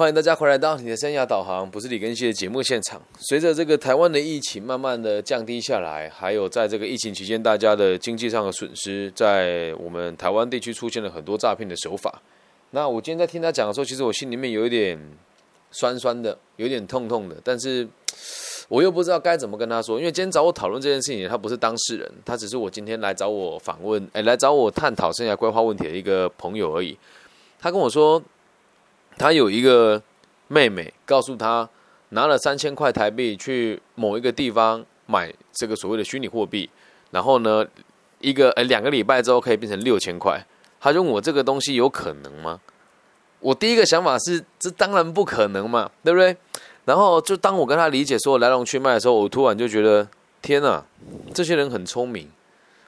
欢迎大家回来到你的生涯导航，不是李根熙的节目现场。随着这个台湾的疫情慢慢的降低下来，还有在这个疫情期间大家的经济上的损失，在我们台湾地区出现了很多诈骗的手法。那我今天在听他讲的时候，其实我心里面有一点酸酸的，有点痛痛的，但是我又不知道该怎么跟他说，因为今天找我讨论这件事情，他不是当事人，他只是我今天来找我访问，哎，来找我探讨生涯规划问题的一个朋友而已。他跟我说。他有一个妹妹，告诉他拿了三千块台币去某一个地方买这个所谓的虚拟货币，然后呢，一个呃两个礼拜之后可以变成六千块。他问我这个东西有可能吗？我第一个想法是，这当然不可能嘛，对不对？然后就当我跟他理解说来龙去脉的时候，我突然就觉得，天哪，这些人很聪明，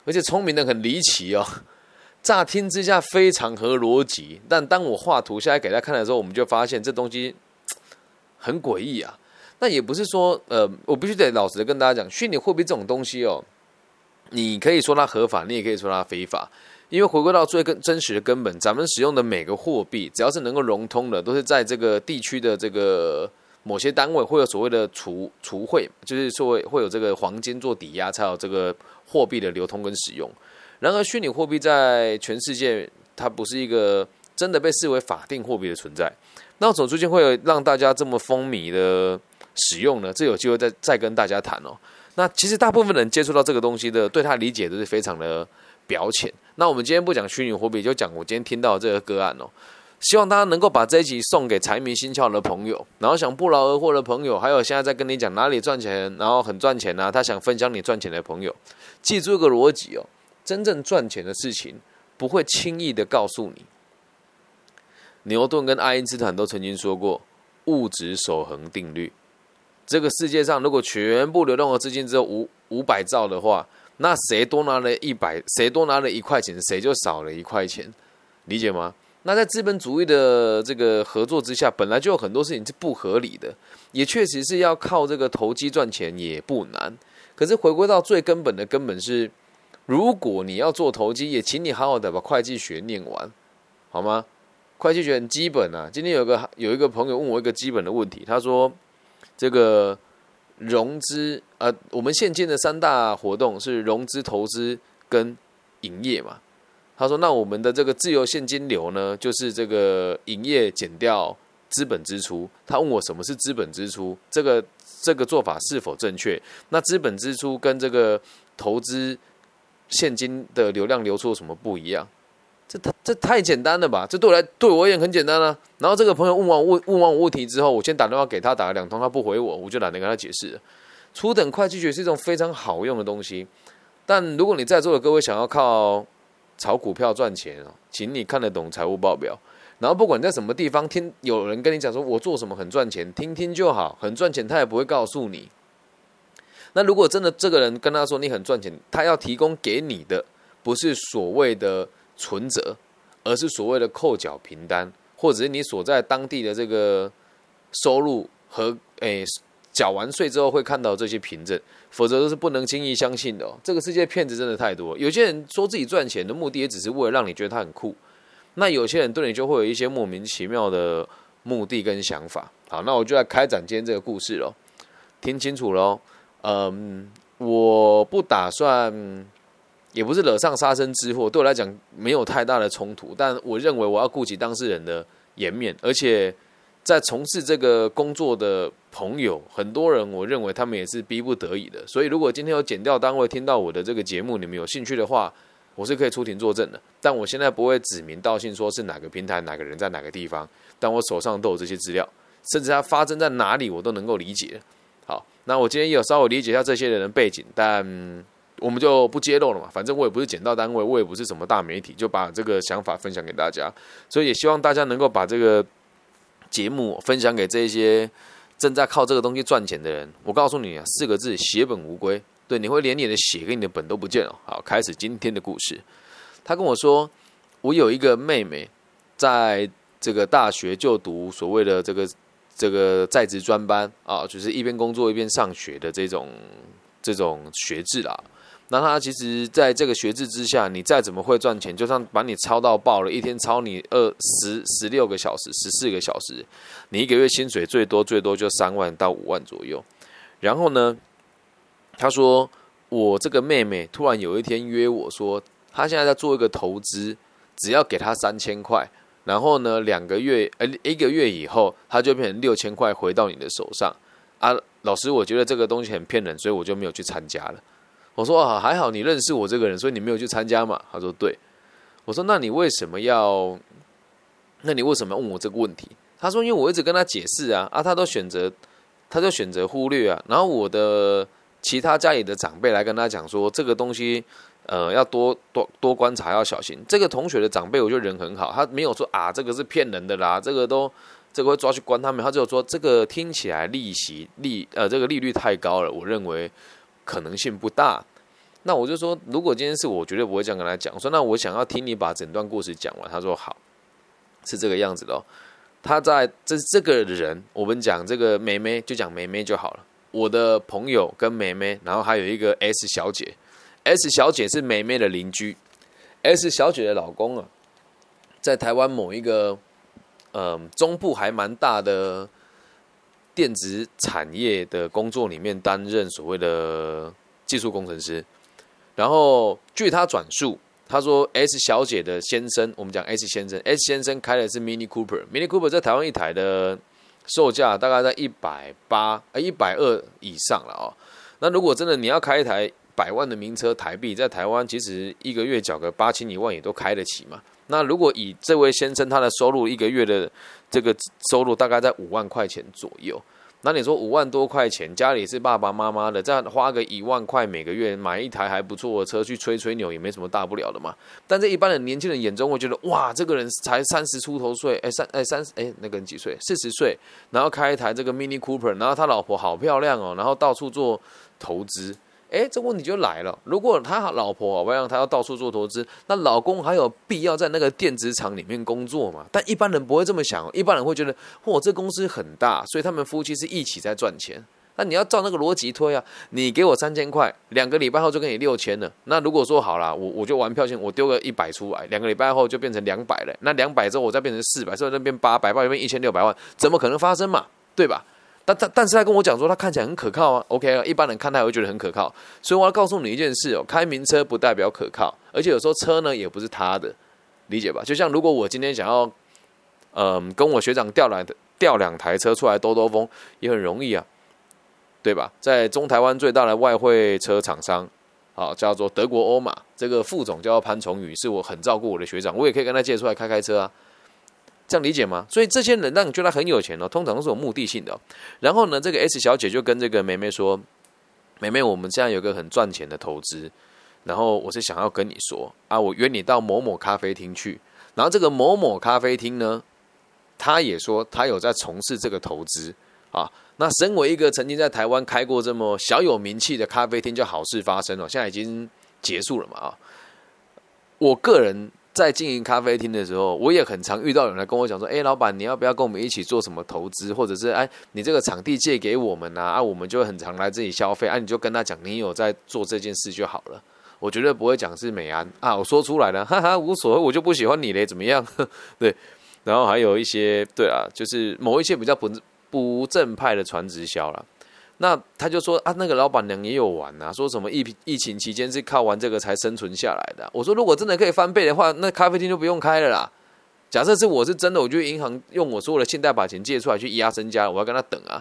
而且聪明的很离奇哦。乍听之下非常合逻辑，但当我画图下来给大家看的时候，我们就发现这东西很诡异啊。那也不是说，呃，我必须得老实的跟大家讲，虚拟货币这种东西哦，你可以说它合法，你也可以说它非法。因为回归到最根真实的根本，咱们使用的每个货币，只要是能够融通的，都是在这个地区的这个某些单位会有所谓的储储汇，就是说会有这个黄金做抵押，才有这个货币的流通跟使用。然而，虚拟货币在全世界，它不是一个真的被视为法定货币的存在。那怎么最近会让大家这么风靡的使用呢？这有机会再再跟大家谈哦。那其实大部分人接触到这个东西的，对他理解都是非常的表浅。那我们今天不讲虚拟货币，就讲我今天听到这个个案哦。希望大家能够把这一集送给财迷心窍的朋友，然后想不劳而获的朋友，还有现在在跟你讲哪里赚钱，然后很赚钱啊，他想分享你赚钱的朋友，记住一个逻辑哦。真正赚钱的事情不会轻易的告诉你。牛顿跟爱因斯坦都曾经说过物质守恒定律。这个世界上如果全部流动的资金只有五五百兆的话，那谁多拿了一百，谁多拿了一块钱，谁就少了一块钱，理解吗？那在资本主义的这个合作之下，本来就有很多事情是不合理的，也确实是要靠这个投机赚钱也不难。可是回归到最根本的根本是。如果你要做投机，也请你好好的把会计学念完，好吗？会计学很基本啊。今天有个有一个朋友问我一个基本的问题，他说：“这个融资，呃，我们现金的三大活动是融资、投资跟营业嘛？”他说：“那我们的这个自由现金流呢，就是这个营业减掉资本支出。”他问我什么是资本支出，这个这个做法是否正确？那资本支出跟这个投资。现金的流量流出什么不一样？这太这太简单了吧？这对我来对我而言很简单啊。然后这个朋友问完问问完我问题之后，我先打电话给他，打了两通，他不回我，我就懒得跟他解释。初等会计学是一种非常好用的东西，但如果你在座的各位想要靠炒股票赚钱哦请你看得懂财务报表。然后不管在什么地方听有人跟你讲说我做什么很赚钱，听听就好，很赚钱，他也不会告诉你。那如果真的这个人跟他说你很赚钱，他要提供给你的不是所谓的存折，而是所谓的扣缴凭单，或者是你所在当地的这个收入和诶缴完税之后会看到这些凭证，否则都是不能轻易相信的。这个世界骗子真的太多，有些人说自己赚钱的目的也只是为了让你觉得他很酷，那有些人对你就会有一些莫名其妙的目的跟想法。好，那我就来开展今天这个故事喽，听清楚喽。嗯，我不打算，也不是惹上杀身之祸，对我来讲没有太大的冲突。但我认为我要顾及当事人的颜面，而且在从事这个工作的朋友，很多人我认为他们也是逼不得已的。所以，如果今天有剪掉单位听到我的这个节目，你们有兴趣的话，我是可以出庭作证的。但我现在不会指名道姓说是哪个平台、哪个人在哪个地方，但我手上都有这些资料，甚至它发生在哪里，我都能够理解。好那我今天也有稍微理解一下这些人的背景，但我们就不揭露了嘛。反正我也不是捡到单位，我也不是什么大媒体，就把这个想法分享给大家。所以也希望大家能够把这个节目分享给这些正在靠这个东西赚钱的人。我告诉你啊，四个字：血本无归。对，你会连你的血跟你的本都不见了。好，开始今天的故事。他跟我说，我有一个妹妹，在这个大学就读所谓的这个。这个在职专班啊，就是一边工作一边上学的这种这种学制啦。那他其实在这个学制之下，你再怎么会赚钱，就算把你操到爆了，一天操你二十十六个小时、十四个小时，你一个月薪水最多最多就三万到五万左右。然后呢，他说我这个妹妹突然有一天约我说，她现在在做一个投资，只要给她三千块，然后呢两个月呃一个月以后，他就变成六千块回到你的手上啊。老师，我觉得这个东西很骗人，所以我就没有去参加了。我说啊，还好你认识我这个人，所以你没有去参加嘛。他说对。我说那你为什么要？那你为什么问我这个问题？他说因为我一直跟他解释啊，啊，他都选择，他就选择忽略啊。然后我的其他家里的长辈来跟他讲说，这个东西呃要多多多观察，要小心。这个同学的长辈我觉得人很好，他没有说啊这个是骗人的啦，这个都。这个会抓去关他们，他就说这个听起来利息利呃这个利率太高了，我认为可能性不大。那我就说，如果今天是我，绝对不会这样跟他讲。我说，那我想要听你把整段故事讲完。他说好，是这个样子的哦。他在这这个人，我们讲这个梅梅就讲梅梅就好了。我的朋友跟梅梅，然后还有一个 S 小姐，S 小姐是梅梅的邻居，S 小姐的老公啊，在台湾某一个。嗯，中部还蛮大的电子产业的工作里面担任所谓的技术工程师，然后据他转述，他说 S 小姐的先生，我们讲 S 先生，S 先生开的是 Mini Cooper，Mini Cooper 在台湾一台的售价大概在一百八呃一百二以上了哦。那如果真的你要开一台百万的名车，台币在台湾其实一个月缴个八千一万也都开得起嘛。那如果以这位先生他的收入一个月的这个收入大概在五万块钱左右，那你说五万多块钱，家里是爸爸妈妈的，这样花个一万块每个月买一台还不错的车去吹吹牛也没什么大不了的嘛。但在一般的年轻人眼中，会觉得哇，这个人才三十出头岁，哎三哎三哎那个人几岁？四十岁，然后开一台这个 Mini Cooper，然后他老婆好漂亮哦，然后到处做投资。哎，这问题就来了。如果他老婆好不让他要到处做投资，那老公还有必要在那个电子厂里面工作吗？但一般人不会这么想，一般人会觉得，嚯，这公司很大，所以他们夫妻是一起在赚钱。那你要照那个逻辑推啊，你给我三千块，两个礼拜后就给你六千了。那如果说好了，我我就玩票钱，我丢个一百出来，两个礼拜后就变成两百了。那两百之后我再变成四百，之后再变八百，八百变一千六百万，怎么可能发生嘛？对吧？但但但是他跟我讲说，他看起来很可靠啊。OK 啊，一般人看他也会觉得很可靠。所以我要告诉你一件事哦，开名车不代表可靠，而且有时候车呢也不是他的，理解吧？就像如果我今天想要，嗯，跟我学长调来的调两台车出来兜兜风，也很容易啊，对吧？在中台湾最大的外汇车厂商，好叫做德国欧马，这个副总叫潘崇宇，是我很照顾我的学长，我也可以跟他借出来开开车啊。这样理解吗？所以这些人让你觉得很有钱哦，通常都是有目的性的。然后呢，这个 S 小姐就跟这个梅梅说：“梅梅，我们现在有个很赚钱的投资，然后我是想要跟你说啊，我约你到某某咖啡厅去。然后这个某某咖啡厅呢，他也说他有在从事这个投资啊。那身为一个曾经在台湾开过这么小有名气的咖啡厅，就好事发生了，现在已经结束了嘛啊？我个人。”在经营咖啡厅的时候，我也很常遇到有人来跟我讲说：“哎，老板，你要不要跟我们一起做什么投资，或者是哎，你这个场地借给我们呐？啊，我们就很常来这里消费。啊，你就跟他讲，你有在做这件事就好了。我绝对不会讲是美安啊，我说出来了，哈哈，无所谓，我就不喜欢你嘞，怎么样？对，然后还有一些，对啊，就是某一些比较不不正派的传直销了。”那他就说啊，那个老板娘也有玩呐，说什么疫疫情期间是靠玩这个才生存下来的。我说如果真的可以翻倍的话，那咖啡厅就不用开了啦。假设是我是真的，我就银行用我所有的信贷把钱借出来去压身家，我要跟他等啊。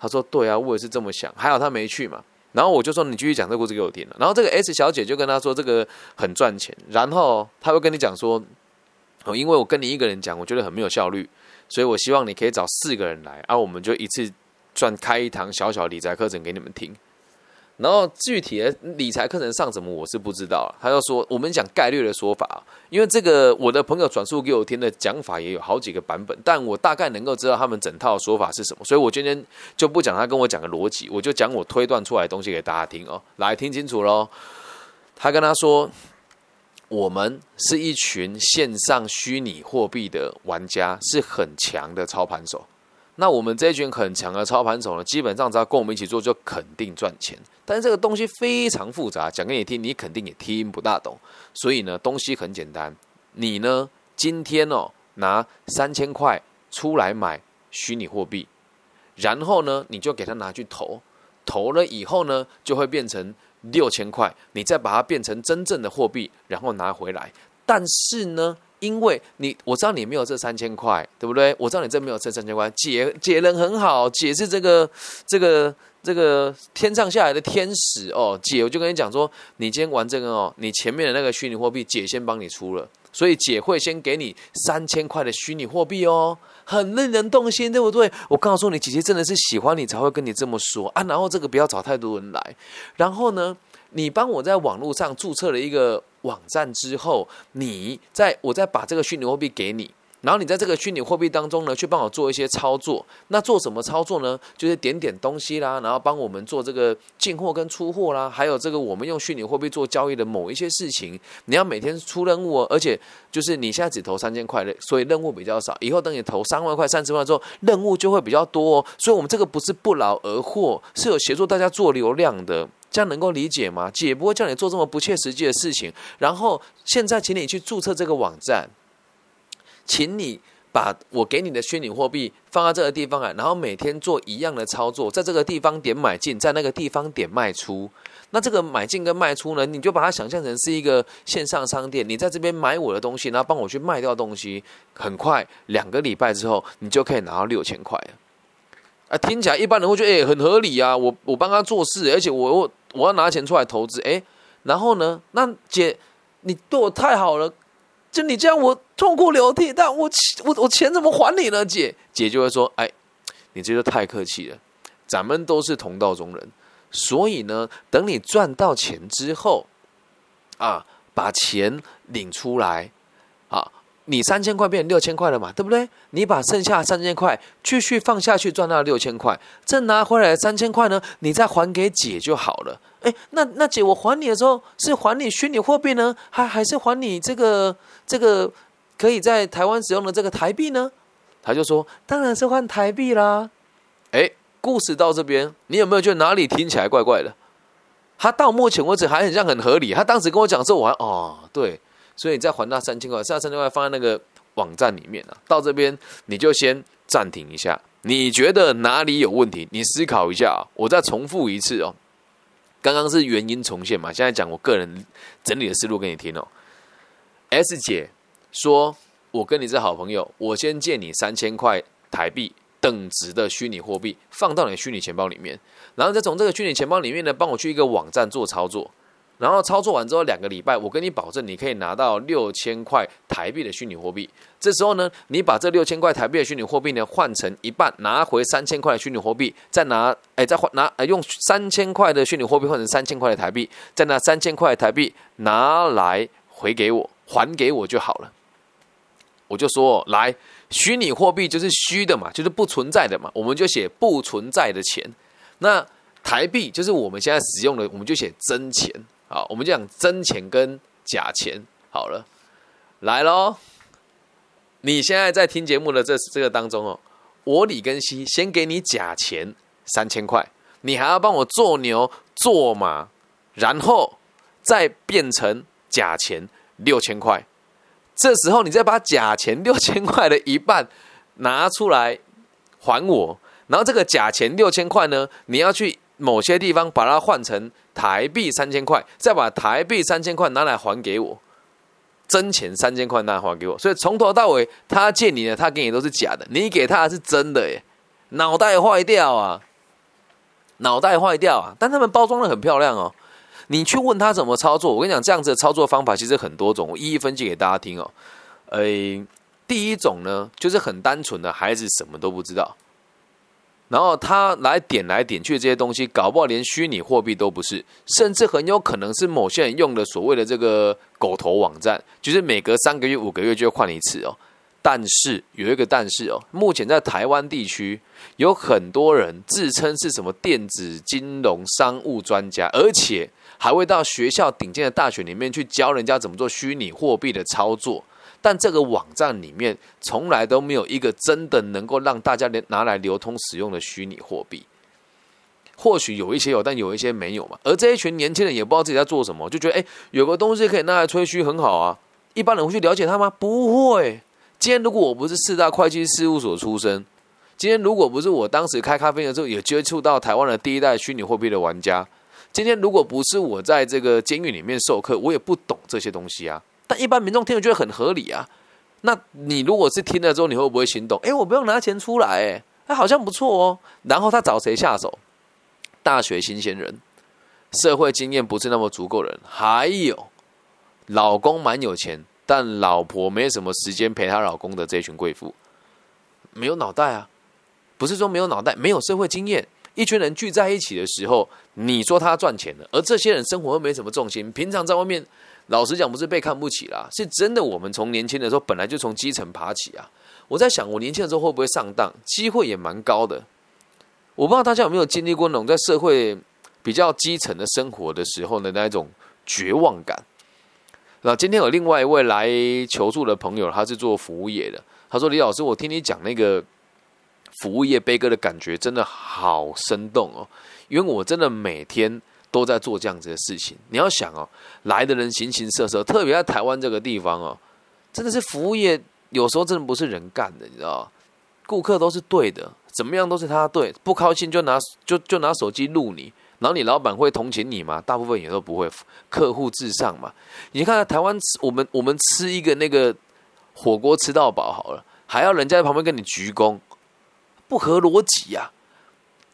他说对啊，我也是这么想。还好他没去嘛。然后我就说你继续讲这个故事给我听了。然后这个 S 小姐就跟他说这个很赚钱，然后他会跟你讲说哦，因为我跟你一个人讲，我觉得很没有效率，所以我希望你可以找四个人来，啊，我们就一次。转开一堂小小理财课程给你们听，然后具体的理财课程上什么我是不知道。他就说我们讲概率的说法，因为这个我的朋友转述给我听的讲法也有好几个版本，但我大概能够知道他们整套说法是什么，所以我今天就不讲他跟我讲的逻辑，我就讲我推断出来的东西给大家听哦。来听清楚喽，他跟他说，我们是一群线上虚拟货币的玩家，是很强的操盘手。那我们这一群很强的操盘手呢，基本上只要跟我们一起做，就肯定赚钱。但是这个东西非常复杂，讲给你听，你肯定也听不大懂。所以呢，东西很简单，你呢今天哦拿三千块出来买虚拟货币，然后呢你就给他拿去投，投了以后呢就会变成六千块，你再把它变成真正的货币，然后拿回来。但是呢。因为你我知道你没有这三千块，对不对？我知道你这没有这三千块。姐姐人很好，姐是这个这个这个天上下来的天使哦。姐，我就跟你讲说，你今天玩这个哦，你前面的那个虚拟货币，姐先帮你出了，所以姐会先给你三千块的虚拟货币哦，很令人动心，对不对？我告诉你，姐姐真的是喜欢你才会跟你这么说啊。然后这个不要找太多人来，然后呢？你帮我在网络上注册了一个网站之后，你在我再把这个虚拟货币给你，然后你在这个虚拟货币当中呢，去帮我做一些操作。那做什么操作呢？就是点点东西啦，然后帮我们做这个进货跟出货啦，还有这个我们用虚拟货币做交易的某一些事情。你要每天出任务哦，而且就是你现在只投三千块的，所以任务比较少。以后等你投三万块、三十万之后，任务就会比较多哦。所以我们这个不是不劳而获，是有协助大家做流量的。这样能够理解吗？姐不会叫你做这么不切实际的事情。然后现在，请你去注册这个网站，请你把我给你的虚拟货币放在这个地方啊，然后每天做一样的操作，在这个地方点买进，在那个地方点卖出。那这个买进跟卖出呢，你就把它想象成是一个线上商店，你在这边买我的东西，然后帮我去卖掉东西，很快两个礼拜之后，你就可以拿到六千块。啊，听起来一般人会觉得诶很合理啊，我我帮他做事，而且我我我要拿钱出来投资，诶，然后呢，那姐你对我太好了，就你这样我痛哭流涕，但我我我钱怎么还你呢？姐姐就会说，哎，你这就太客气了，咱们都是同道中人，所以呢，等你赚到钱之后，啊，把钱领出来，啊。你三千块变六千块了嘛，对不对？你把剩下三千块继续放下去赚到六千块，这拿回来三千块呢，你再还给姐就好了。哎，那那姐，我还你的时候是还你虚拟货币呢，还还是还你这个这个可以在台湾使用的这个台币呢？他就说，当然是换台币啦。哎，故事到这边，你有没有觉得哪里听起来怪怪的？他到目前为止还很像很合理。他当时跟我讲说，我还哦，对。所以你再还那三千块，剩下三千块放在那个网站里面啊。到这边你就先暂停一下，你觉得哪里有问题？你思考一下啊。我再重复一次哦。刚刚是原因重现嘛？现在讲我个人整理的思路给你听哦。S 姐说：“我跟你是好朋友，我先借你三千块台币等值的虚拟货币，放到你的虚拟钱包里面，然后再从这个虚拟钱包里面呢，帮我去一个网站做操作。”然后操作完之后两个礼拜，我跟你保证，你可以拿到六千块台币的虚拟货币。这时候呢，你把这六千块台币的虚拟货币呢换成一半，拿回三千块的虚拟货币，再拿哎再换拿用三千块的虚拟货币换成三千块的台币，再拿三千块台币拿来回给我，还给我就好了。我就说，来，虚拟货币就是虚的嘛，就是不存在的嘛，我们就写不存在的钱。那台币就是我们现在使用的，我们就写真钱。好，我们就讲真钱跟假钱好了，来喽！你现在在听节目的这这个当中哦，我李根熙先给你假钱三千块，你还要帮我做牛做马，然后再变成假钱六千块。这时候你再把假钱六千块的一半拿出来还我，然后这个假钱六千块呢，你要去。某些地方把它换成台币三千块，再把台币三千块拿来还给我，真钱三千块拿来还给我，所以从头到尾他借你的，他给你都是假的，你给他是真的耶，脑袋坏掉啊，脑袋坏掉啊！但他们包装的很漂亮哦，你去问他怎么操作，我跟你讲，这样子的操作方法其实很多种，我一一分析给大家听哦。诶，第一种呢，就是很单纯的孩子什么都不知道。然后他来点来点去这些东西，搞不好连虚拟货币都不是，甚至很有可能是某些人用的所谓的这个狗头网站，就是每隔三个月、五个月就换一次哦。但是有一个但是哦，目前在台湾地区有很多人自称是什么电子金融商务专家，而且还会到学校顶尖的大学里面去教人家怎么做虚拟货币的操作。但这个网站里面从来都没有一个真的能够让大家拿来流通使用的虚拟货币。或许有一些有，但有一些没有嘛。而这一群年轻人也不知道自己在做什么，就觉得哎，有个东西可以拿来吹嘘，很好啊。一般人会去了解它吗？不会。今天如果我不是四大会计事务所出身，今天如果不是我当时开咖啡的时候也接触到台湾的第一代虚拟货币的玩家，今天如果不是我在这个监狱里面授课，我也不懂这些东西啊。但一般民众听了觉得很合理啊。那你如果是听了之后，你会不会心动？哎，我不用拿钱出来，哎，好像不错哦。然后他找谁下手？大学新鲜人，社会经验不是那么足够人，还有老公蛮有钱。但老婆没什么时间陪她老公的这群贵妇，没有脑袋啊！不是说没有脑袋，没有社会经验。一群人聚在一起的时候，你说他赚钱了，而这些人生活又没什么重心，平常在外面，老实讲不是被看不起啦，是真的。我们从年轻的时候本来就从基层爬起啊！我在想，我年轻的时候会不会上当？机会也蛮高的。我不知道大家有没有经历过那种在社会比较基层的生活的时候的那一种绝望感。那今天有另外一位来求助的朋友，他是做服务业的。他说：“李老师，我听你讲那个服务业悲歌的感觉，真的好生动哦。因为我真的每天都在做这样子的事情。你要想哦，来的人形形色色，特别在台湾这个地方哦，真的是服务业有时候真的不是人干的，你知道顾客都是对的，怎么样都是他对，不高兴就拿就就拿手机录你。”然后你老板会同情你吗？大部分也都不会，客户至上嘛。你看台湾，我们我们吃一个那个火锅吃到饱好了，还要人家在旁边跟你鞠躬，不合逻辑呀，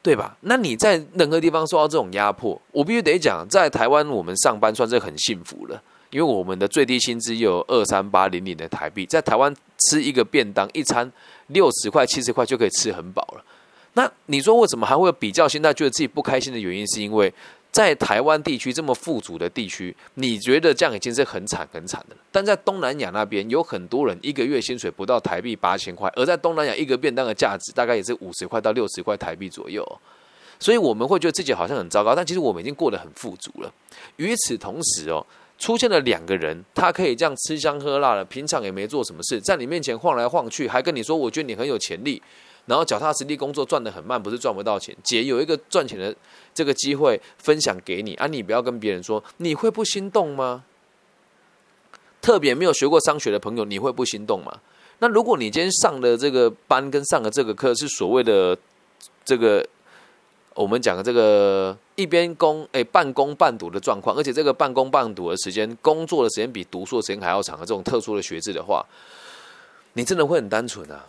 对吧？那你在任何地方受到这种压迫，我必须得讲，在台湾我们上班算是很幸福了，因为我们的最低薪资有二三八零零的台币，在台湾吃一个便当一餐六十块七十块就可以吃很饱了。那你说为什么还会有比较心态，觉得自己不开心的原因，是因为在台湾地区这么富足的地区，你觉得这样已经是很惨很惨的了。但在东南亚那边，有很多人一个月薪水不到台币八千块，而在东南亚一个便当的价值大概也是五十块到六十块台币左右，所以我们会觉得自己好像很糟糕，但其实我们已经过得很富足了。与此同时哦，出现了两个人，他可以这样吃香喝辣的，平常也没做什么事，在你面前晃来晃去，还跟你说，我觉得你很有潜力。然后脚踏实地工作赚的很慢，不是赚不到钱。姐有一个赚钱的这个机会分享给你啊，你不要跟别人说，你会不心动吗？特别没有学过商学的朋友，你会不心动吗？那如果你今天上的这个班跟上的这个课是所谓的这个我们讲的这个一边工哎半工半读的状况，而且这个半工半读的时间，工作的时间比读书的时间还要长的这种特殊的学制的话，你真的会很单纯啊。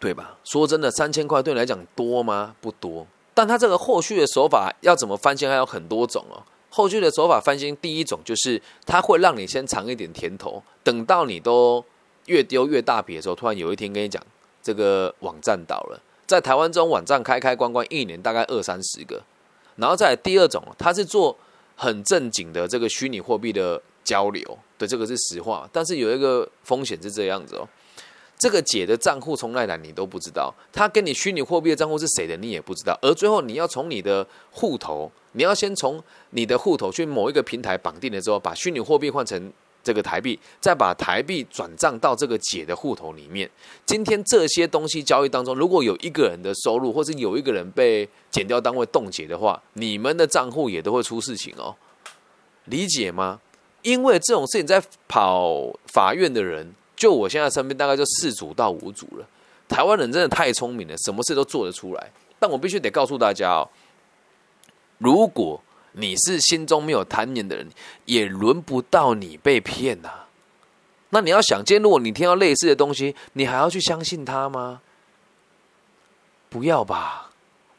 对吧？说真的，三千块对你来讲多吗？不多。但他这个后续的手法要怎么翻新，还有很多种哦。后续的手法翻新，第一种就是他会让你先尝一点甜头，等到你都越丢越大笔的时候，突然有一天跟你讲，这个网站倒了。在台湾这种网站开开关关，一年大概二三十个。然后再第二种，他是做很正经的这个虚拟货币的交流，对，这个是实话。但是有一个风险是这样子哦。这个姐的账户从哪来你都不知道，他跟你虚拟货币的账户是谁的你也不知道，而最后你要从你的户头，你要先从你的户头去某一个平台绑定了之后，把虚拟货币换成这个台币，再把台币转账到这个姐的户头里面。今天这些东西交易当中，如果有一个人的收入，或者有一个人被减掉单位冻结的话，你们的账户也都会出事情哦，理解吗？因为这种事情在跑法院的人。就我现在身边大概就四组到五组了。台湾人真的太聪明了，什么事都做得出来。但我必须得告诉大家哦，如果你是心中没有贪念的人，也轮不到你被骗呐。那你要想，今天如果你听到类似的东西，你还要去相信他吗？不要吧，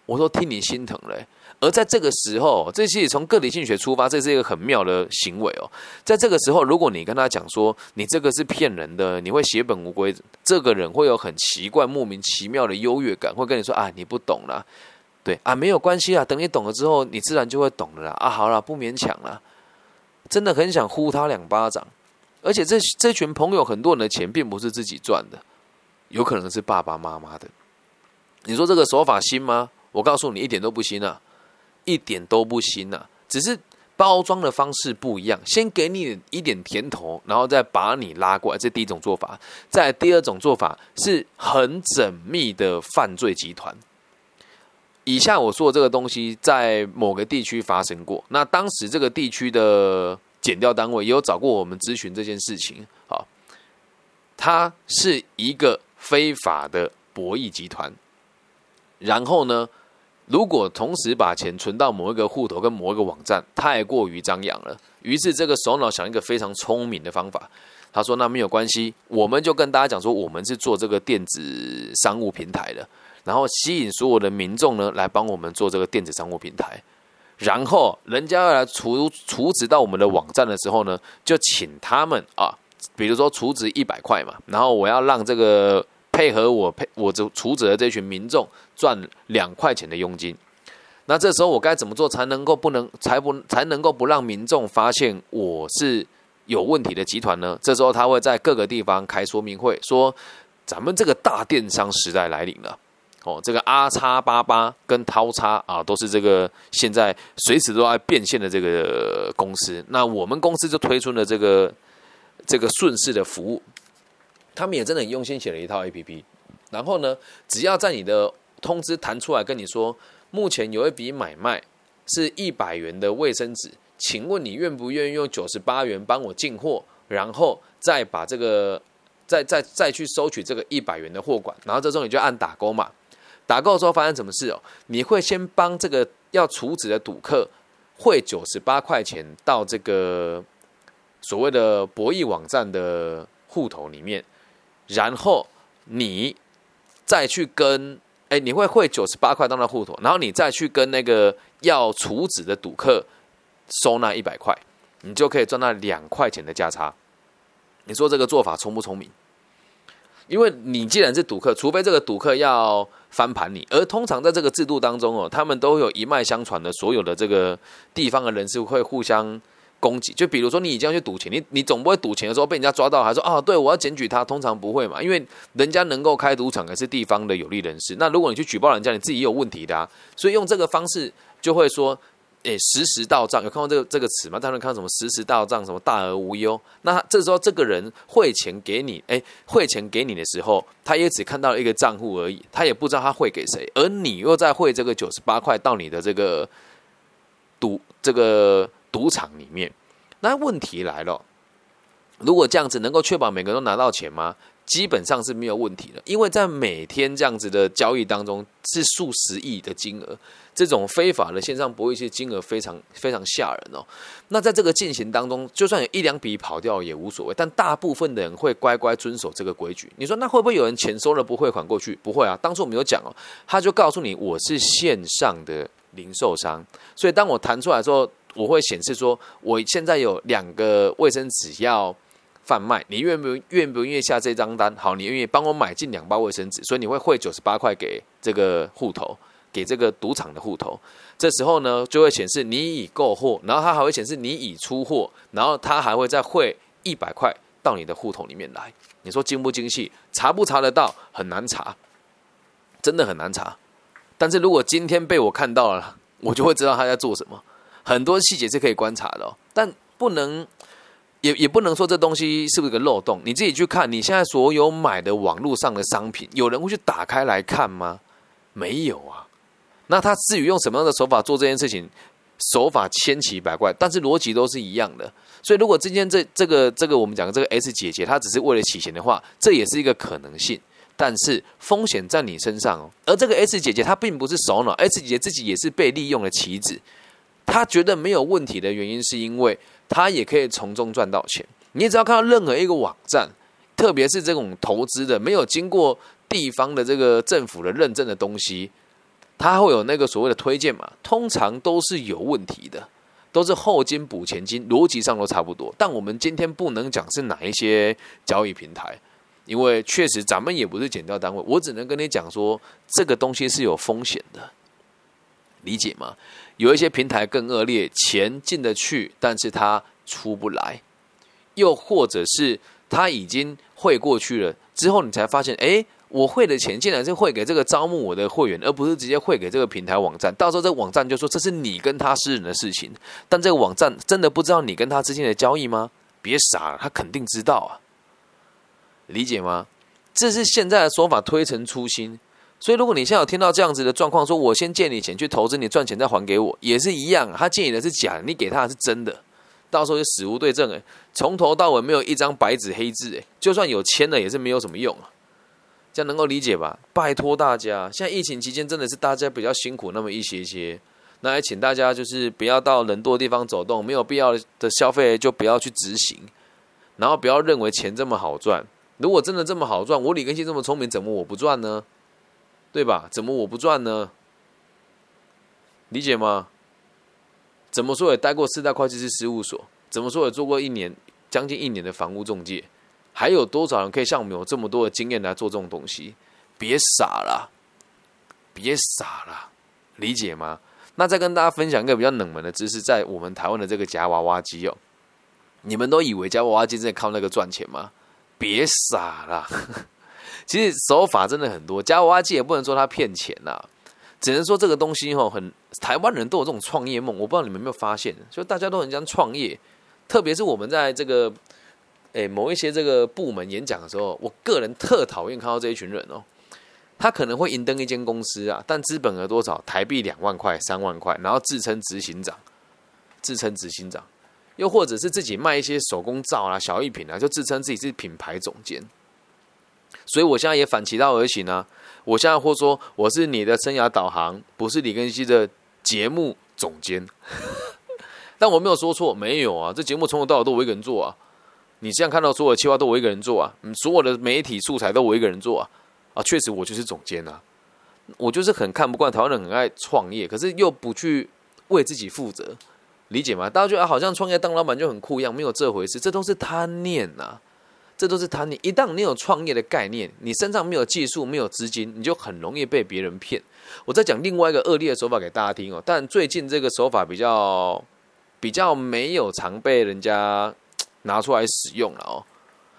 我都替你心疼了。而在这个时候，这是从个体性学出发，这是一个很妙的行为哦。在这个时候，如果你跟他讲说你这个是骗人的，你会血本无归，这个人会有很奇怪、莫名其妙的优越感，会跟你说啊，你不懂啦，对啊，没有关系啊，等你懂了之后，你自然就会懂了啦。啊，好了，不勉强了。真的很想呼他两巴掌，而且这这群朋友很多人的钱并不是自己赚的，有可能是爸爸妈妈的。你说这个手法新吗？我告诉你，一点都不新啊。一点都不新呐，只是包装的方式不一样，先给你一点甜头，然后再把你拉过来，这第一种做法。再第二种做法是很缜密的犯罪集团。以下我说的这个东西在某个地区发生过，那当时这个地区的检调单位也有找过我们咨询这件事情。好，它是一个非法的博弈集团。然后呢，如果同时把钱存到某一个户头跟某一个网站，太过于张扬了。于是这个首脑想一个非常聪明的方法，他说：“那没有关系，我们就跟大家讲说，我们是做这个电子商务平台的。”然后吸引所有的民众呢来帮我们做这个电子商务平台，然后人家要来储储值到我们的网站的时候呢，就请他们啊，比如说储值一百块嘛，然后我要让这个配合我配我这处置的这群民众赚两块钱的佣金。那这时候我该怎么做才能够不能才不才能够不让民众发现我是有问题的集团呢？这时候他会在各个地方开说明会，说咱们这个大电商时代来临了。哦，这个阿叉八八跟涛叉啊，都是这个现在随时都在变现的这个公司。那我们公司就推出了这个这个顺势的服务，他们也真的很用心写了一套 A P P。然后呢，只要在你的通知弹出来跟你说，目前有一笔买卖是一百元的卫生纸，请问你愿不愿意用九十八元帮我进货，然后再把这个再再再去收取这个一百元的货款，然后这时候你就按打勾嘛。打够之后发生什么事哦？你会先帮这个要处置的赌客汇九十八块钱到这个所谓的博弈网站的户头里面，然后你再去跟哎，你会汇九十八块到那户头，然后你再去跟那个要处置的赌客收那一百块，你就可以赚那两块钱的价差。你说这个做法聪不聪明？因为你既然是赌客，除非这个赌客要翻盘你，而通常在这个制度当中哦，他们都有一脉相传的，所有的这个地方的人是会互相攻击。就比如说你已经要去赌钱，你你总不会赌钱的时候被人家抓到，还说啊，对我要检举他，通常不会嘛，因为人家能够开赌场也是地方的有利人士。那如果你去举报人家，你自己也有问题的啊，所以用这个方式就会说。诶，实时到账有看过这个这个词吗？当然看什么实时到账，什么大而无忧。那这时候这个人汇钱给你，诶，汇钱给你的时候，他也只看到了一个账户而已，他也不知道他汇给谁。而你又在汇这个九十八块到你的这个赌这个赌场里面，那问题来了，如果这样子能够确保每个人都拿到钱吗？基本上是没有问题的，因为在每天这样子的交易当中是数十亿的金额。这种非法的线上博弈，其实金额非常非常吓人哦。那在这个进行当中，就算有一两笔跑掉也无所谓，但大部分的人会乖乖遵守这个规矩。你说那会不会有人钱收了不汇款过去？不会啊。当初我们有讲哦，他就告诉你我是线上的零售商，所以当我弹出来之后，我会显示说我现在有两个卫生纸要贩卖，你愿不愿不愿意下这张单？好，你愿意帮我买进两包卫生纸，所以你会汇九十八块给这个户头。给这个赌场的户头，这时候呢就会显示你已购货，然后它还会显示你已出货，然后它还会再汇一百块到你的户头里面来。你说精不精细？查不查得到？很难查，真的很难查。但是如果今天被我看到了，我就会知道他在做什么。很多细节是可以观察的，但不能也也不能说这东西是不是个漏洞。你自己去看，你现在所有买的网络上的商品，有人会去打开来看吗？没有啊。那他至于用什么样的手法做这件事情，手法千奇百怪，但是逻辑都是一样的。所以，如果今天这这个这个我们讲的这个 S 姐姐，她只是为了洗钱的话，这也是一个可能性。但是风险在你身上哦。而这个 S 姐姐她并不是首脑，S 姐姐自己也是被利用的棋子。他觉得没有问题的原因，是因为他也可以从中赚到钱。你只要看到任何一个网站，特别是这种投资的没有经过地方的这个政府的认证的东西。它会有那个所谓的推荐嘛？通常都是有问题的，都是后金补前金，逻辑上都差不多。但我们今天不能讲是哪一些交易平台，因为确实咱们也不是减掉单位，我只能跟你讲说这个东西是有风险的，理解吗？有一些平台更恶劣，钱进得去，但是它出不来，又或者是他已经汇过去了之后，你才发现，哎。我汇的钱竟然是汇给这个招募我的会员，而不是直接汇给这个平台网站。到时候这个网站就说这是你跟他私人的事情，但这个网站真的不知道你跟他之间的交易吗？别傻了，他肯定知道啊，理解吗？这是现在的说法推陈出新。所以如果你现在有听到这样子的状况，说我先借你钱去投资，你赚钱再还给我，也是一样。他借你的是假的，你给他是真的，到时候就死无对证哎，从头到尾没有一张白纸黑字哎，就算有签了也是没有什么用啊。这样能够理解吧？拜托大家，现在疫情期间真的是大家比较辛苦那么一些些，那也请大家就是不要到人多的地方走动，没有必要的消费就不要去执行，然后不要认为钱这么好赚。如果真的这么好赚，我李根熙这么聪明，怎么我不赚呢？对吧？怎么我不赚呢？理解吗？怎么说也待过四大会计师事务所，怎么说也做过一年将近一年的房屋中介，还有多少人可以像我们有这么多的经验来做这种东西？别傻了，别傻了，理解吗？那再跟大家分享一个比较冷门的知识，在我们台湾的这个夹娃娃机哦，你们都以为夹娃娃机在靠那个赚钱吗？别傻了。其实手法真的很多，夹娃娃机也不能说他骗钱呐，只能说这个东西吼很台湾人都有这种创业梦，我不知道你们有没有发现，就大家都很想创业，特别是我们在这个诶某一些这个部门演讲的时候，我个人特讨厌看到这一群人哦，他可能会赢登一间公司啊，但资本额多少？台币两万块、三万块，然后自称执行长，自称执行长，又或者是自己卖一些手工皂啊、小艺品啊，就自称自己是品牌总监。所以，我现在也反其道而行呢。我现在或说，我是你的生涯导航，不是李根熙的节目总监。但我没有说错，没有啊。这节目从头到尾都我一个人做啊。你现在看到所有的计划都我一个人做啊。所有的媒体素材都我一个人做啊。啊，确实我就是总监啊。我就是很看不惯台湾人很爱创业，可是又不去为自己负责，理解吗？大家觉得好像创业当老板就很酷一样，没有这回事，这都是贪念呐。这都是他，你一旦你有创业的概念，你身上没有技术、没有资金，你就很容易被别人骗。我再讲另外一个恶劣的手法给大家听哦，但最近这个手法比较比较没有常被人家拿出来使用了哦。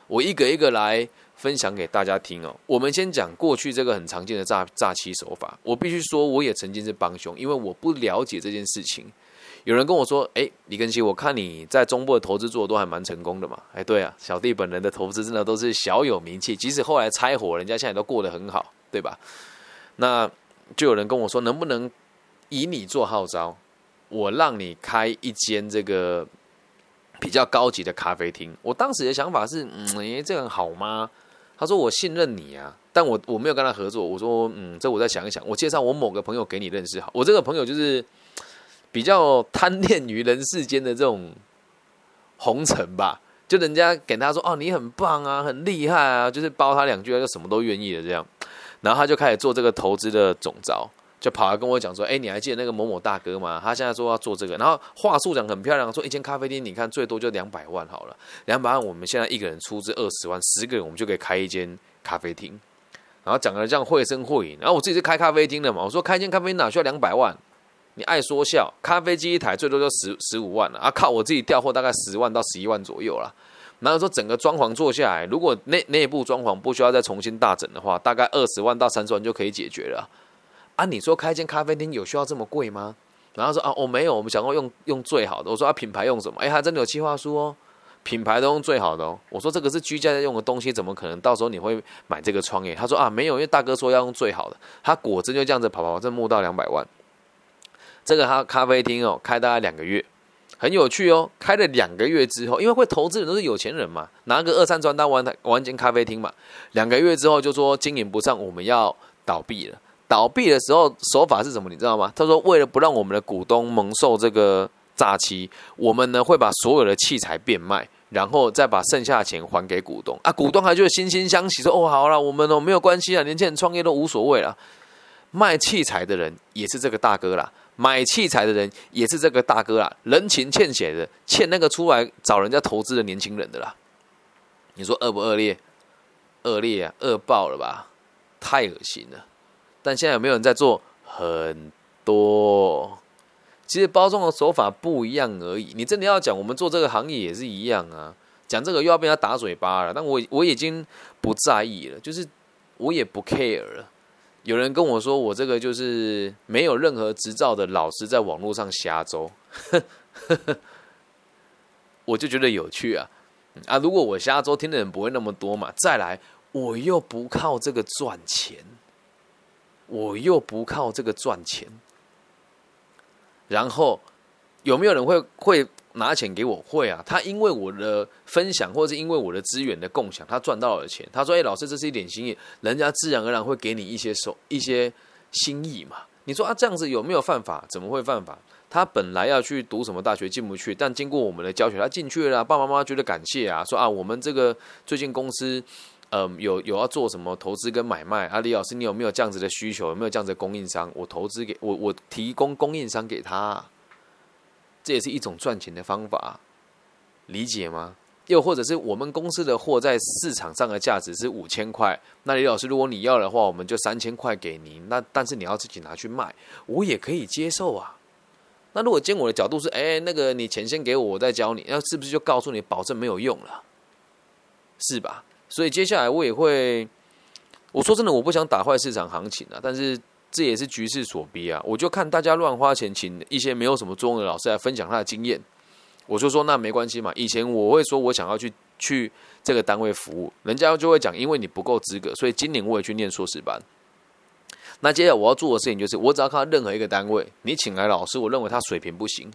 我一个一个来分享给大家听哦。我们先讲过去这个很常见的诈诈欺手法。我必须说，我也曾经是帮凶，因为我不了解这件事情。有人跟我说：“哎，李根熙，我看你在中部的投资做的都还蛮成功的嘛。”哎，对啊，小弟本人的投资真的都是小有名气，即使后来拆伙，人家现在都过得很好，对吧？那就有人跟我说：“能不能以你做号召，我让你开一间这个比较高级的咖啡厅？”我当时的想法是：“嗯，哎，这样好吗？”他说：“我信任你啊，但我我没有跟他合作。”我说：“嗯，这我再想一想，我介绍我某个朋友给你认识好。我这个朋友就是。”比较贪恋于人世间的这种红尘吧，就人家给他说哦，你很棒啊，很厉害啊，就是包他两句，他就什么都愿意的这样。然后他就开始做这个投资的总招，就跑来跟我讲说，哎，你还记得那个某某大哥吗？他现在说要做这个，然后话术讲很漂亮，说一间咖啡厅，你看最多就两百万好了，两百万我们现在一个人出资二十万，十个人我们就可以开一间咖啡厅。然后讲的这样绘声绘影，然后我自己是开咖啡厅的嘛，我说开间咖啡厅哪需要两百万？你爱说笑，咖啡机一台最多就十十五万了啊！靠，我自己调货大概十万到十一万左右了。然后说整个装潢做下来，如果内内部装潢不需要再重新大整的话，大概二十万到三十万就可以解决了。啊，你说开间咖啡厅有需要这么贵吗？然后说啊，我没有，我们想要用用最好的。我说啊，品牌用什么？哎，还真的有计划书哦，品牌都用最好的哦。我说这个是居家用的东西，怎么可能到时候你会买这个创业？他说啊，没有，因为大哥说要用最好的。他果真就这样子跑跑，这募到两百万。这个咖咖啡厅哦，开大概两个月，很有趣哦。开了两个月之后，因为会投资人都是有钱人嘛，拿个二三专单玩玩间咖啡厅嘛。两个月之后就说经营不上，我们要倒闭了。倒闭的时候手法是什么？你知道吗？他说为了不让我们的股东蒙受这个诈欺，我们呢会把所有的器材变卖，然后再把剩下的钱还给股东啊。股东还就惺惺相惜说哦好了，我们哦没有关系啊，年轻人创业都无所谓了。卖器材的人也是这个大哥啦。买器材的人也是这个大哥啦，人情欠血的，欠那个出来找人家投资的年轻人的啦。你说恶不恶劣？恶劣啊，恶爆了吧？太恶心了。但现在有没有人在做？很多。其实包装的手法不一样而已。你真的要讲，我们做这个行业也是一样啊。讲这个又要被他打嘴巴了。但我我已经不在意了，就是我也不 care 了。有人跟我说，我这个就是没有任何执照的老师，在网络上瞎诌，我就觉得有趣啊啊！如果我瞎诌，听的人不会那么多嘛。再来，我又不靠这个赚钱，我又不靠这个赚钱，然后有没有人会会？拿钱给我会啊，他因为我的分享，或者是因为我的资源的共享，他赚到了钱。他说：“哎，老师，这是一点心意，人家自然而然会给你一些手一些心意嘛。”你说啊，这样子有没有犯法？怎么会犯法？他本来要去读什么大学进不去，但经过我们的教学，他进去了。爸爸妈妈觉得感谢啊，说啊，我们这个最近公司，嗯，有有要做什么投资跟买卖。阿李老师，你有没有这样子的需求？有没有这样子的供应商？我投资给我，我提供供应商给他。这也是一种赚钱的方法，理解吗？又或者是我们公司的货在市场上的价值是五千块，那李老师，如果你要的话，我们就三千块给您。那但是你要自己拿去卖，我也可以接受啊。那如果今天我的角度是，哎，那个你钱先给我，我再教你，那是不是就告诉你保证没有用了？是吧？所以接下来我也会，我说真的，我不想打坏市场行情啊，但是。这也是局势所逼啊！我就看大家乱花钱，请一些没有什么作用的老师来分享他的经验。我就说那没关系嘛。以前我会说我想要去去这个单位服务，人家就会讲，因为你不够资格，所以今年我也去念硕士班。那接下来我要做的事情就是，我只要看到任何一个单位，你请来老师，我认为他水平不行，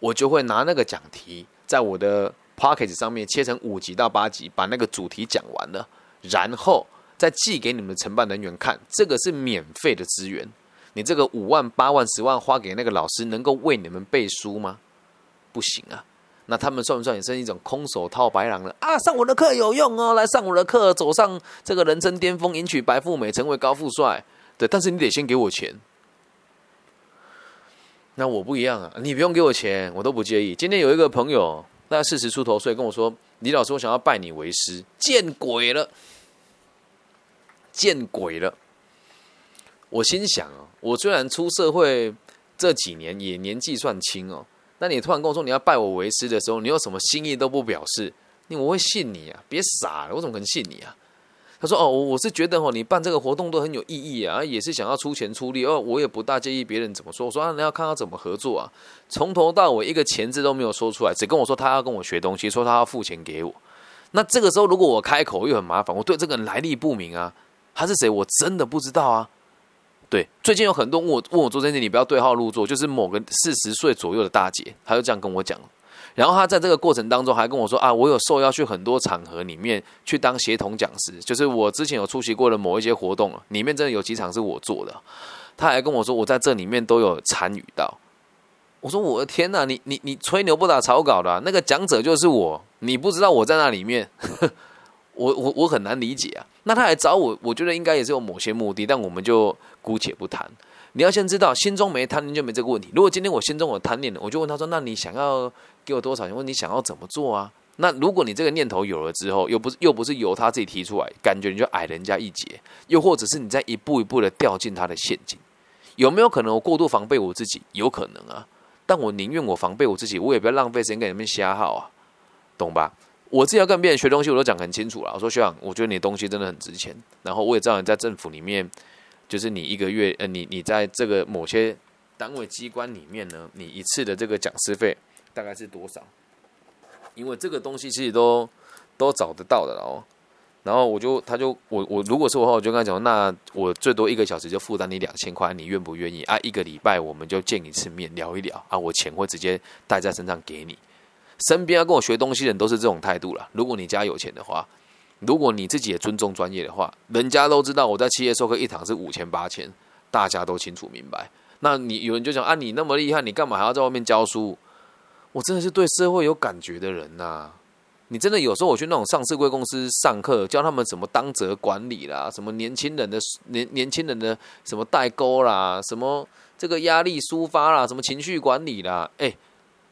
我就会拿那个讲题在我的 p o c k e t 上面切成五级到八级，把那个主题讲完了，然后。再寄给你们的承办人员看，这个是免费的资源。你这个五万、八万、十万花给那个老师，能够为你们背书吗？不行啊！那他们算不算也是一种空手套白狼了啊？上我的课有用哦，来上我的课，走上这个人生巅峰，迎娶白富美，成为高富帅。对，但是你得先给我钱。那我不一样啊，你不用给我钱，我都不介意。今天有一个朋友，那四十出头岁，跟我说：“李老师，我想要拜你为师。”见鬼了！见鬼了！我心想哦，我虽然出社会这几年也年纪算轻哦，那你突然跟我说你要拜我为师的时候，你有什么心意都不表示，你我会信你啊？别傻了，我怎么可能信你啊？他说哦，我是觉得哦，你办这个活动都很有意义啊，也是想要出钱出力哦，我也不大介意别人怎么说。我说啊，你要看他怎么合作啊，从头到尾一个钱字都没有说出来，只跟我说他要跟我学东西，说他要付钱给我。那这个时候如果我开口又很麻烦，我对这个人来历不明啊。他是谁？我真的不知道啊。对，最近有很多问我问我做这件事，你不要对号入座。就是某个四十岁左右的大姐，她就这样跟我讲。然后她在这个过程当中还跟我说啊，我有受邀去很多场合里面去当协同讲师，就是我之前有出席过的某一些活动，里面真的有几场是我做的。他还跟我说，我在这里面都有参与到。我说我的天哪，你你你吹牛不打草稿的，那个讲者就是我，你不知道我在那里面。我我我很难理解啊！那他来找我，我觉得应该也是有某些目的，但我们就姑且不谈。你要先知道，心中没贪念就没这个问题。如果今天我心中有贪念了，我就问他说：“那你想要给我多少钱？问你想要怎么做啊？”那如果你这个念头有了之后，又不是又不是由他自己提出来，感觉你就矮人家一截，又或者是你在一步一步的掉进他的陷阱，有没有可能我过度防备我自己？有可能啊，但我宁愿我防备我自己，我也不要浪费时间给你们瞎耗啊，懂吧？我自己要跟别人学东西，我都讲很清楚了。我说学长，我觉得你的东西真的很值钱。然后我也知道你在政府里面，就是你一个月，呃，你你在这个某些单位机关里面呢，你一次的这个讲师费大概是多少？因为这个东西其实都都找得到的哦。然后我就他就我我如果是我话，我就跟他讲，那我最多一个小时就负担你两千块，你愿不愿意啊？一个礼拜我们就见一次面聊一聊啊，我钱会直接带在身上给你。身边要跟我学东西的人都是这种态度了。如果你家有钱的话，如果你自己也尊重专业的话，人家都知道我在企业授课一堂是五千八千，大家都清楚明白。那你有人就讲啊，你那么厉害，你干嘛还要在外面教书？我真的是对社会有感觉的人呐。你真的有时候我去那种上市贵公司上课，教他们怎么当责管理啦，什么年轻人的年年轻人的什么代沟啦，什么这个压力抒发啦，什么情绪管理啦，哎，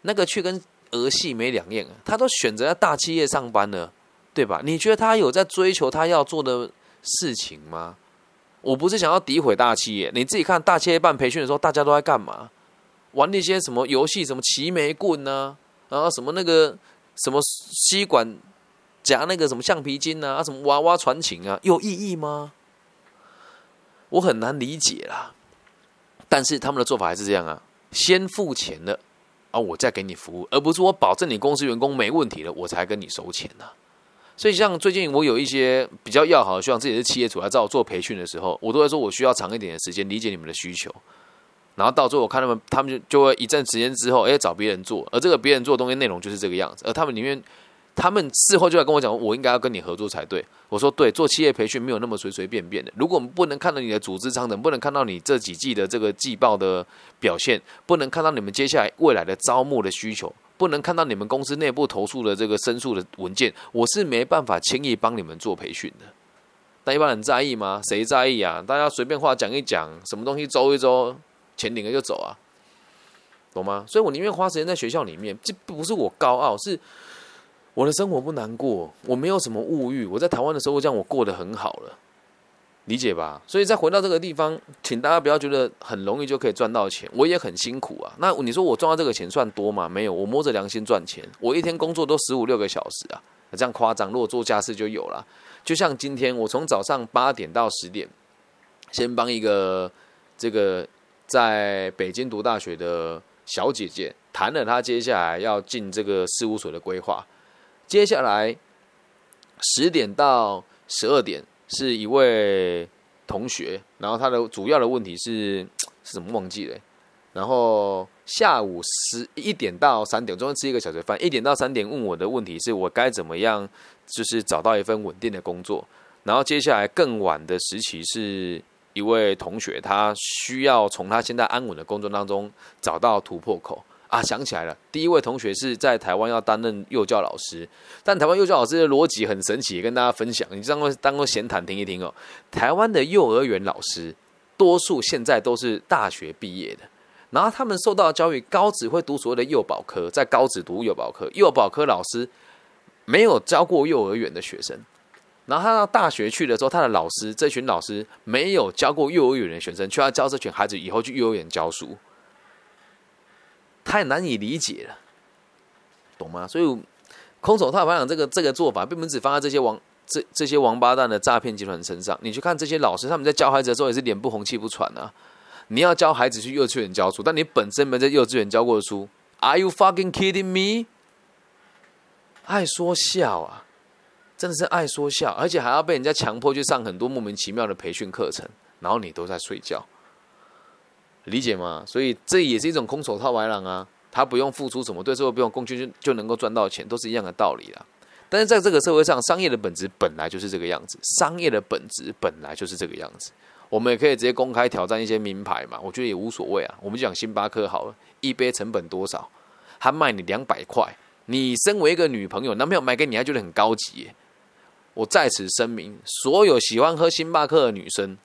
那个去跟。儿戏没两样，他都选择在大企业上班了，对吧？你觉得他有在追求他要做的事情吗？我不是想要诋毁大企业，你自己看大企业办培训的时候，大家都在干嘛？玩那些什么游戏，什么齐眉棍呢？然后什么那个什么吸管夹那个什么橡皮筋啊，什么娃娃传情啊，有意义吗？我很难理解啦。但是他们的做法还是这样啊，先付钱了啊，我再给你服务，而不是我保证你公司员工没问题了，我才跟你收钱呢。所以像最近我有一些比较要好的，希望自己是企业主来找我做培训的时候，我都会说我需要长一点的时间理解你们的需求。然后到最后我看他们，他们就就会一阵时间之后，哎，找别人做，而这个别人做的东西内容就是这个样子，而他们里面。他们事后就来跟我讲，我应该要跟你合作才对。我说对，做企业培训没有那么随随便便的。如果我们不能看到你的组织章程，不能看到你这几季的这个季报的表现，不能看到你们接下来未来的招募的需求，不能看到你们公司内部投诉的这个申诉的文件，我是没办法轻易帮你们做培训的。但一般人在意吗？谁在意啊？大家随便话讲一讲，什么东西周一周，钱领了就走啊，懂吗？所以我宁愿花时间在学校里面，这不是我高傲，是。我的生活不难过，我没有什么物欲。我在台湾的时候，这样我过得很好了，理解吧？所以再回到这个地方，请大家不要觉得很容易就可以赚到钱，我也很辛苦啊。那你说我赚到这个钱算多吗？没有，我摸着良心赚钱，我一天工作都十五六个小时啊，这样夸张。如果做家事就有了，就像今天我从早上八点到十点，先帮一个这个在北京读大学的小姐姐谈了她接下来要进这个事务所的规划。接下来十点到十二点是一位同学，然后他的主要的问题是 是怎么忘记了。然后下午十一点到三点，中间吃一个小时饭。一点到三点问我的问题是我该怎么样，就是找到一份稳定的工作。然后接下来更晚的时期是一位同学，他需要从他现在安稳的工作当中找到突破口。啊，想起来了，第一位同学是在台湾要担任幼教老师，但台湾幼教老师的逻辑很神奇，跟大家分享，你当过当过闲谈听一听哦。台湾的幼儿园老师，多数现在都是大学毕业的，然后他们受到教育，高职会读所谓的幼保科，在高职读幼保科，幼保科老师没有教过幼儿园的学生，然后他到大学去的时候，他的老师这群老师没有教过幼儿园的学生，却要教这群孩子以后去幼儿园教书。太难以理解了，懂吗？所以空手套白狼这个这个做法，并不只放在这些王这这些王八蛋的诈骗集团身上。你去看这些老师，他们在教孩子的时候也是脸不红气不喘啊。你要教孩子去幼稚园教书，但你本身没在幼稚园教过书，Are you fucking kidding me？爱说笑啊，真的是爱说笑，而且还要被人家强迫去上很多莫名其妙的培训课程，然后你都在睡觉。理解吗？所以这也是一种空手套白狼啊，他不用付出什么，对社会不用贡献就就能够赚到钱，都是一样的道理啦。但是在这个社会上，商业的本质本来就是这个样子，商业的本质本来就是这个样子。我们也可以直接公开挑战一些名牌嘛，我觉得也无所谓啊。我们就讲星巴克好了，一杯成本多少？他卖你两百块，你身为一个女朋友，男朋友买给你还觉得很高级。我在此声明，所有喜欢喝星巴克的女生，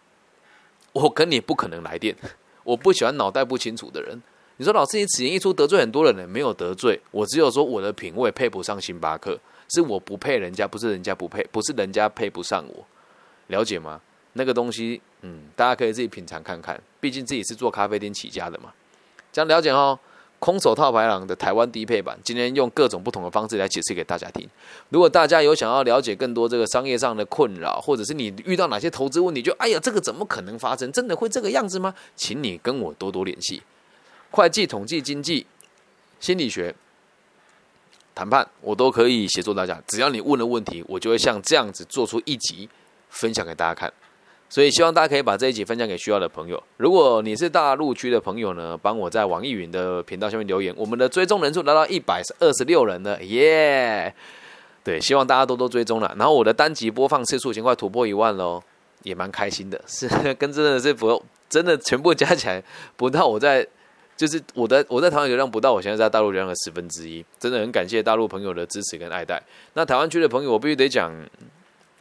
我跟你不可能来电。我不喜欢脑袋不清楚的人。你说老师，你此言一出得罪很多人呢？没有得罪，我只有说我的品味配不上星巴克，是我不配人家，不是人家不配，不是人家配不上我，了解吗？那个东西，嗯，大家可以自己品尝看看，毕竟自己是做咖啡店起家的嘛，这样了解哦。空手套白狼的台湾低配版，今天用各种不同的方式来解释给大家听。如果大家有想要了解更多这个商业上的困扰，或者是你遇到哪些投资问题，就哎呀，这个怎么可能发生？真的会这个样子吗？请你跟我多多联系。会计、统计、经济、心理学、谈判，我都可以协助大家。只要你问了问题，我就会像这样子做出一集分享给大家看。所以希望大家可以把这一集分享给需要的朋友。如果你是大陆区的朋友呢，帮我在网易云的频道下面留言。我们的追踪人数达到一百二十六人了，耶！对，希望大家多多追踪了。然后我的单集播放次数已经快突破一万喽，也蛮开心的。是 跟真的是不真的全部加起来不到我在就是我的我在台湾流量不到我现在在大陆流量的十分之一。真的很感谢大陆朋友的支持跟爱戴。那台湾区的朋友，我必须得讲。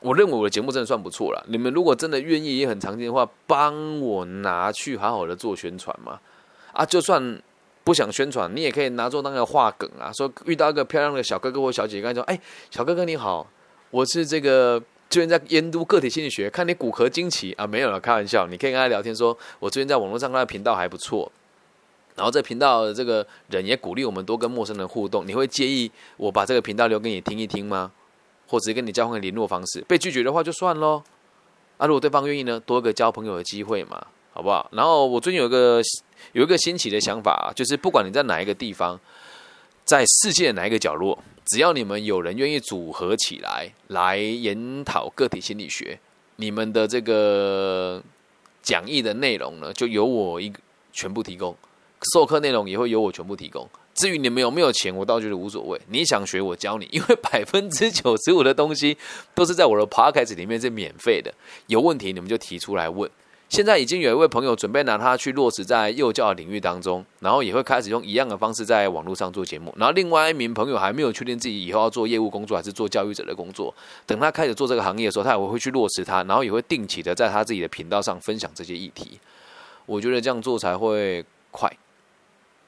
我认为我的节目真的算不错了。你们如果真的愿意也很常见的话，帮我拿去好好的做宣传嘛。啊，就算不想宣传，你也可以拿做那个话梗啊。说遇到一个漂亮的小哥哥或小姐姐，跟他说：“哎，小哥哥你好，我是这个最近在研读个体心理学，看你骨骼惊奇啊，没有了，开玩笑。你可以跟他聊天，说我最近在网络上看频道还不错，然后这频道的这个人也鼓励我们多跟陌生人互动。你会介意我把这个频道留给你听一听吗？”或者跟你交换联络方式，被拒绝的话就算喽，啊，如果对方愿意呢，多一个交朋友的机会嘛，好不好？然后我最近有一个有一个新奇的想法，就是不管你在哪一个地方，在世界的哪一个角落，只要你们有人愿意组合起来来研讨个体心理学，你们的这个讲义的内容呢，就由我一全部提供，授课内容也会由我全部提供。至于你们有没有钱，我倒觉得无所谓。你想学，我教你，因为 百分之九十五的东西都是在我的 podcast 里面是免费的。有问题你们就提出来问。现在已经有一位朋友准备拿它去落实在幼教领域当中，然后也会开始用一样的方式在网络上做节目。然后另外一名朋友还没有确定自己以后要做业务工作还是做教育者的工作。等他开始做这个行业的时候，他也会去落实它，然后也会定期的在他自己的频道上分享这些议题。我觉得这样做才会快。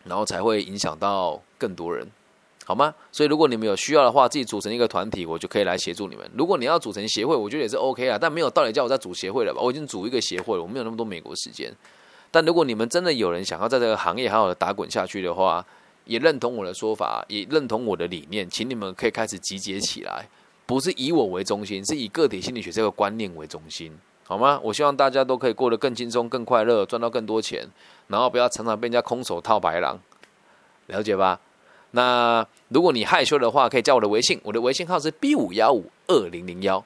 然后才会影响到更多人，好吗？所以如果你们有需要的话，自己组成一个团体，我就可以来协助你们。如果你要组成协会，我觉得也是 OK 啊，但没有道理叫我再组协会了吧？我已经组一个协会了，我没有那么多美国时间。但如果你们真的有人想要在这个行业好好的打滚下去的话，也认同我的说法，也认同我的理念，请你们可以开始集结起来，不是以我为中心，是以个体心理学这个观念为中心。好吗？我希望大家都可以过得更轻松、更快乐，赚到更多钱，然后不要常常被人家空手套白狼，了解吧？那如果你害羞的话，可以加我的微信，我的微信号是 B 五幺五二零零幺。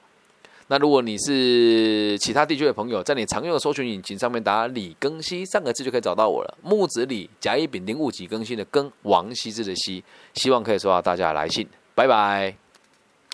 那如果你是其他地区的朋友，在你常用的搜寻引擎上面打“李更新”三个字就可以找到我了。木子李，甲乙丙丁戊己更新的更，王羲之的羲，希望可以收到大家的来信。拜拜。